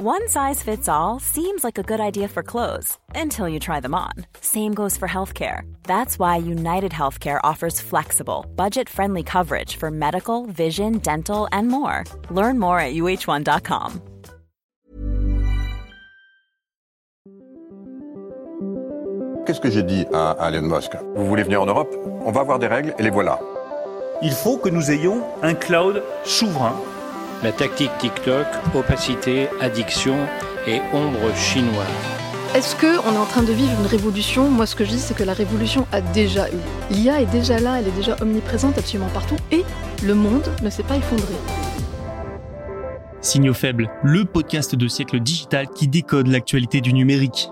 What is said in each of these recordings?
One size fits all seems like a good idea for clothes until you try them on. Same goes for healthcare. That's why United Healthcare offers flexible, budget friendly coverage for medical, vision, dental, and more. Learn more at uh1.com. Qu'est-ce que j'ai dit à, à Elon Musk Vous voulez venir en Europe On va avoir des règles et les voilà. Il faut que nous ayons un cloud souverain La tactique TikTok, opacité, addiction et ombre chinoise. Est-ce qu'on est en train de vivre une révolution? Moi, ce que je dis, c'est que la révolution a déjà eu. L'IA est déjà là, elle est déjà omniprésente absolument partout, et le monde ne s'est pas effondré. Signaux faibles, le podcast de siècle digital qui décode l'actualité du numérique.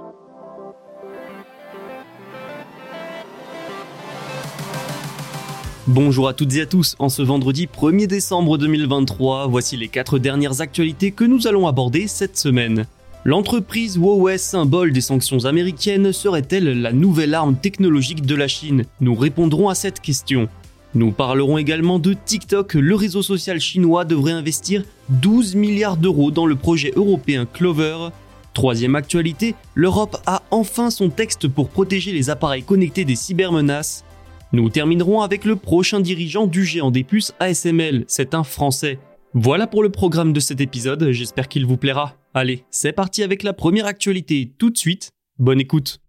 Bonjour à toutes et à tous, en ce vendredi 1er décembre 2023, voici les 4 dernières actualités que nous allons aborder cette semaine. L'entreprise Huawei, symbole des sanctions américaines, serait-elle la nouvelle arme technologique de la Chine? Nous répondrons à cette question. Nous parlerons également de TikTok, le réseau social chinois devrait investir 12 milliards d'euros dans le projet européen Clover. Troisième actualité, l'Europe a enfin son texte pour protéger les appareils connectés des cybermenaces. Nous terminerons avec le prochain dirigeant du géant des puces ASML, c'est un Français. Voilà pour le programme de cet épisode, j'espère qu'il vous plaira. Allez, c'est parti avec la première actualité tout de suite. Bonne écoute.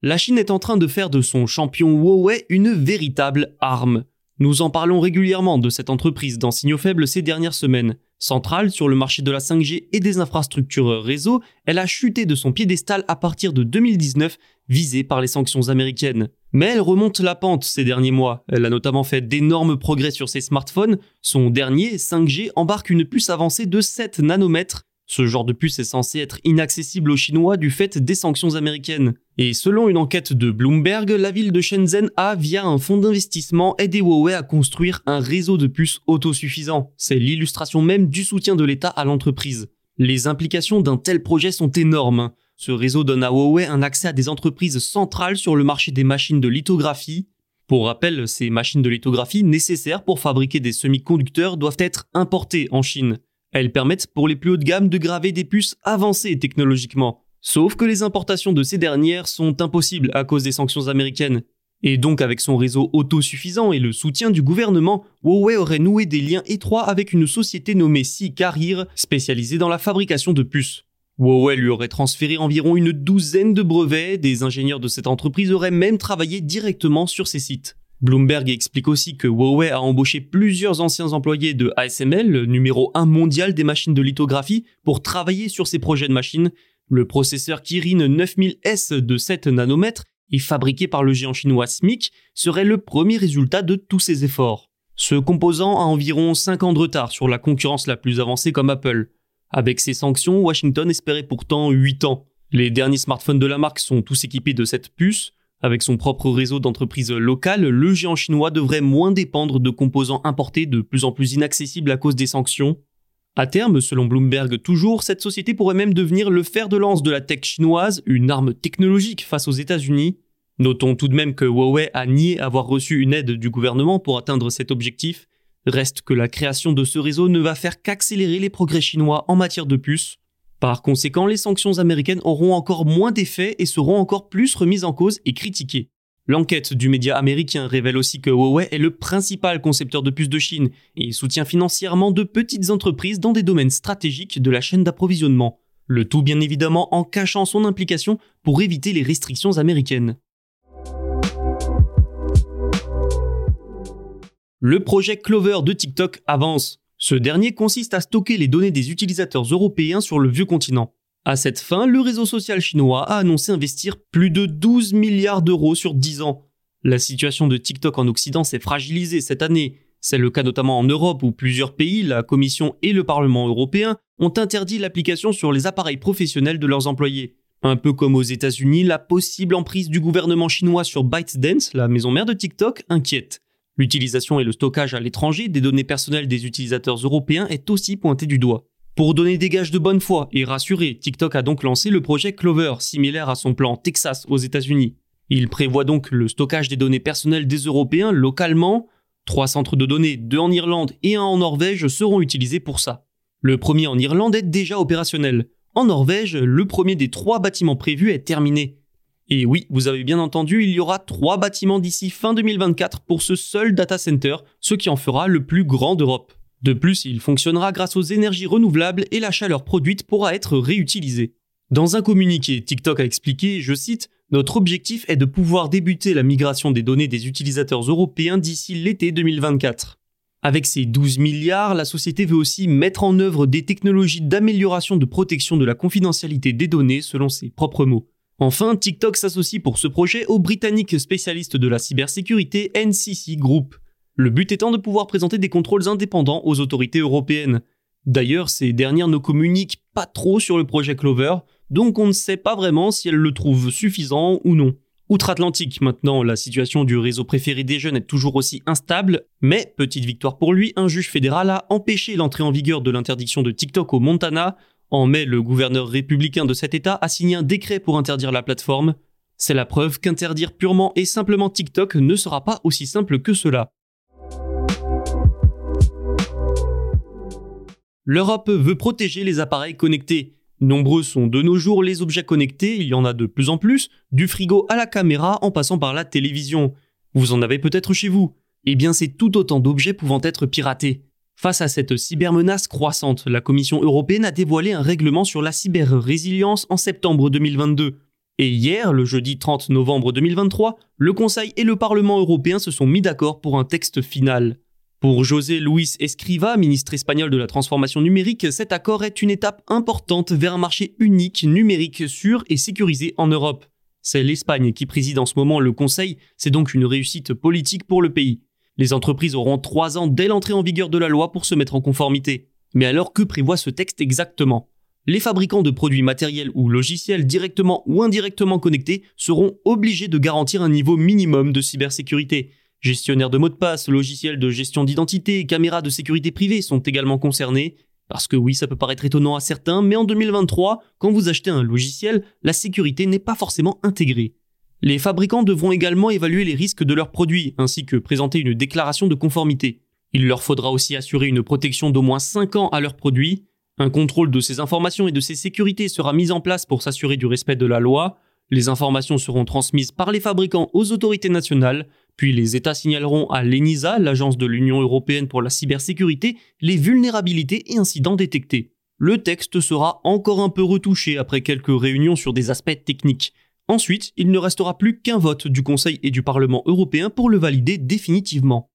La Chine est en train de faire de son champion Huawei une véritable arme. Nous en parlons régulièrement de cette entreprise dans Signaux Faibles ces dernières semaines. Centrale sur le marché de la 5G et des infrastructures réseau, elle a chuté de son piédestal à partir de 2019, visée par les sanctions américaines. Mais elle remonte la pente ces derniers mois. Elle a notamment fait d'énormes progrès sur ses smartphones. Son dernier, 5G, embarque une puce avancée de 7 nanomètres ce genre de puce est censé être inaccessible aux Chinois du fait des sanctions américaines. Et selon une enquête de Bloomberg, la ville de Shenzhen a, via un fonds d'investissement, aidé Huawei à construire un réseau de puces autosuffisant. C'est l'illustration même du soutien de l'État à l'entreprise. Les implications d'un tel projet sont énormes. Ce réseau donne à Huawei un accès à des entreprises centrales sur le marché des machines de lithographie. Pour rappel, ces machines de lithographie nécessaires pour fabriquer des semi-conducteurs doivent être importées en Chine. Elles permettent pour les plus hautes gammes de graver des puces avancées technologiquement. Sauf que les importations de ces dernières sont impossibles à cause des sanctions américaines. Et donc avec son réseau autosuffisant et le soutien du gouvernement, Huawei aurait noué des liens étroits avec une société nommée Si Carrier, spécialisée dans la fabrication de puces. Huawei lui aurait transféré environ une douzaine de brevets, des ingénieurs de cette entreprise auraient même travaillé directement sur ces sites. Bloomberg explique aussi que Huawei a embauché plusieurs anciens employés de ASML, le numéro 1 mondial des machines de lithographie, pour travailler sur ces projets de machines. Le processeur Kirin 9000S de 7 nanomètres et fabriqué par le géant chinois SMIC serait le premier résultat de tous ces efforts. Ce composant a environ 5 ans de retard sur la concurrence la plus avancée comme Apple. Avec ces sanctions, Washington espérait pourtant 8 ans. Les derniers smartphones de la marque sont tous équipés de cette puce, avec son propre réseau d'entreprises locales, le géant chinois devrait moins dépendre de composants importés de plus en plus inaccessibles à cause des sanctions. À terme, selon Bloomberg toujours, cette société pourrait même devenir le fer de lance de la tech chinoise, une arme technologique face aux États-Unis. Notons tout de même que Huawei a nié avoir reçu une aide du gouvernement pour atteindre cet objectif. Reste que la création de ce réseau ne va faire qu'accélérer les progrès chinois en matière de puces. Par conséquent, les sanctions américaines auront encore moins d'effet et seront encore plus remises en cause et critiquées. L'enquête du média américain révèle aussi que Huawei est le principal concepteur de puces de Chine et soutient financièrement de petites entreprises dans des domaines stratégiques de la chaîne d'approvisionnement. Le tout bien évidemment en cachant son implication pour éviter les restrictions américaines. Le projet Clover de TikTok avance. Ce dernier consiste à stocker les données des utilisateurs européens sur le vieux continent. À cette fin, le réseau social chinois a annoncé investir plus de 12 milliards d'euros sur 10 ans. La situation de TikTok en Occident s'est fragilisée cette année. C'est le cas notamment en Europe où plusieurs pays, la Commission et le Parlement européen, ont interdit l'application sur les appareils professionnels de leurs employés. Un peu comme aux États-Unis, la possible emprise du gouvernement chinois sur ByteDance, la maison mère de TikTok, inquiète. L'utilisation et le stockage à l'étranger des données personnelles des utilisateurs européens est aussi pointé du doigt. Pour donner des gages de bonne foi et rassurer, TikTok a donc lancé le projet Clover, similaire à son plan Texas aux États-Unis. Il prévoit donc le stockage des données personnelles des Européens localement. Trois centres de données, deux en Irlande et un en Norvège, seront utilisés pour ça. Le premier en Irlande est déjà opérationnel. En Norvège, le premier des trois bâtiments prévus est terminé. Et oui, vous avez bien entendu, il y aura trois bâtiments d'ici fin 2024 pour ce seul data center, ce qui en fera le plus grand d'Europe. De plus, il fonctionnera grâce aux énergies renouvelables et la chaleur produite pourra être réutilisée. Dans un communiqué, TikTok a expliqué, je cite, Notre objectif est de pouvoir débuter la migration des données des utilisateurs européens d'ici l'été 2024. Avec ses 12 milliards, la société veut aussi mettre en œuvre des technologies d'amélioration de protection de la confidentialité des données selon ses propres mots. Enfin, TikTok s'associe pour ce projet au britannique spécialiste de la cybersécurité NCC Group. Le but étant de pouvoir présenter des contrôles indépendants aux autorités européennes. D'ailleurs, ces dernières ne communiquent pas trop sur le projet Clover, donc on ne sait pas vraiment si elles le trouvent suffisant ou non. Outre-Atlantique, maintenant, la situation du réseau préféré des jeunes est toujours aussi instable, mais, petite victoire pour lui, un juge fédéral a empêché l'entrée en vigueur de l'interdiction de TikTok au Montana. En mai, le gouverneur républicain de cet État a signé un décret pour interdire la plateforme. C'est la preuve qu'interdire purement et simplement TikTok ne sera pas aussi simple que cela. L'Europe veut protéger les appareils connectés. Nombreux sont de nos jours les objets connectés, il y en a de plus en plus, du frigo à la caméra en passant par la télévision. Vous en avez peut-être chez vous. Eh bien c'est tout autant d'objets pouvant être piratés. Face à cette cybermenace croissante, la Commission européenne a dévoilé un règlement sur la cyber-résilience en septembre 2022. Et hier, le jeudi 30 novembre 2023, le Conseil et le Parlement européen se sont mis d'accord pour un texte final. Pour José Luis Escriva, ministre espagnol de la transformation numérique, cet accord est une étape importante vers un marché unique, numérique, sûr et sécurisé en Europe. C'est l'Espagne qui préside en ce moment le Conseil, c'est donc une réussite politique pour le pays. Les entreprises auront trois ans dès l'entrée en vigueur de la loi pour se mettre en conformité. Mais alors que prévoit ce texte exactement? Les fabricants de produits matériels ou logiciels directement ou indirectement connectés seront obligés de garantir un niveau minimum de cybersécurité, Gestionnaires de mots de passe, logiciels de gestion d'identité, caméras de sécurité privée sont également concernés. Parce que oui, ça peut paraître étonnant à certains, mais en 2023, quand vous achetez un logiciel, la sécurité n'est pas forcément intégrée. Les fabricants devront également évaluer les risques de leurs produits, ainsi que présenter une déclaration de conformité. Il leur faudra aussi assurer une protection d'au moins 5 ans à leurs produits. Un contrôle de ces informations et de ces sécurités sera mis en place pour s'assurer du respect de la loi. Les informations seront transmises par les fabricants aux autorités nationales, puis les États signaleront à l'ENISA, l'agence de l'Union européenne pour la cybersécurité, les vulnérabilités et incidents détectés. Le texte sera encore un peu retouché après quelques réunions sur des aspects techniques. Ensuite, il ne restera plus qu'un vote du Conseil et du Parlement européen pour le valider définitivement.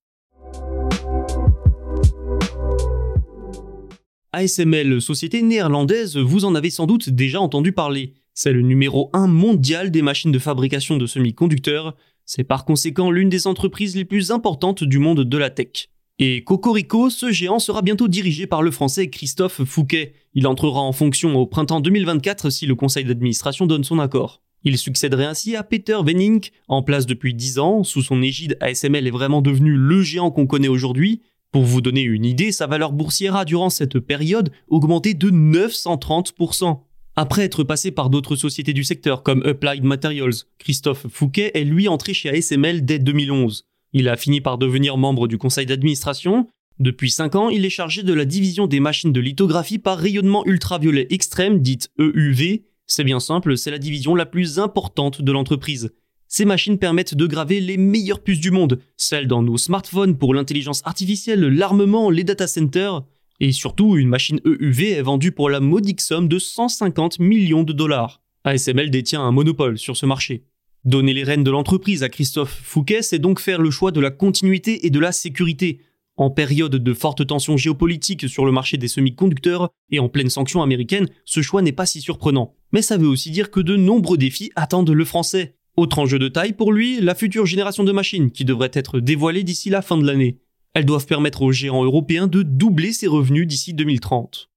ASML, société néerlandaise, vous en avez sans doute déjà entendu parler. C'est le numéro 1 mondial des machines de fabrication de semi-conducteurs. C'est par conséquent l'une des entreprises les plus importantes du monde de la tech. Et Cocorico, ce géant sera bientôt dirigé par le français Christophe Fouquet. Il entrera en fonction au printemps 2024 si le conseil d'administration donne son accord. Il succéderait ainsi à Peter Venink, en place depuis 10 ans. Sous son égide, ASML est vraiment devenu le géant qu'on connaît aujourd'hui. Pour vous donner une idée, sa valeur boursière a durant cette période augmenté de 930%. Après être passé par d'autres sociétés du secteur comme Applied Materials, Christophe Fouquet est lui entré chez ASML dès 2011. Il a fini par devenir membre du conseil d'administration. Depuis 5 ans, il est chargé de la division des machines de lithographie par rayonnement ultraviolet extrême, dite EUV. C'est bien simple, c'est la division la plus importante de l'entreprise. Ces machines permettent de graver les meilleures puces du monde, celles dans nos smartphones pour l'intelligence artificielle, l'armement, les data centers. Et surtout, une machine EUV est vendue pour la modique somme de 150 millions de dollars. ASML détient un monopole sur ce marché. Donner les rênes de l'entreprise à Christophe Fouquet, c'est donc faire le choix de la continuité et de la sécurité. En période de forte tension géopolitique sur le marché des semi-conducteurs et en pleine sanction américaine, ce choix n'est pas si surprenant. Mais ça veut aussi dire que de nombreux défis attendent le français. Autre enjeu de taille pour lui, la future génération de machines qui devrait être dévoilée d'ici la fin de l'année. Elles doivent permettre aux géants européens de doubler ses revenus d'ici 2030.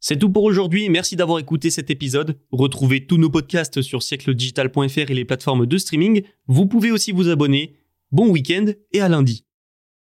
C'est tout pour aujourd'hui, merci d'avoir écouté cet épisode. Retrouvez tous nos podcasts sur siècledigital.fr et les plateformes de streaming. Vous pouvez aussi vous abonner. Bon week-end et à lundi.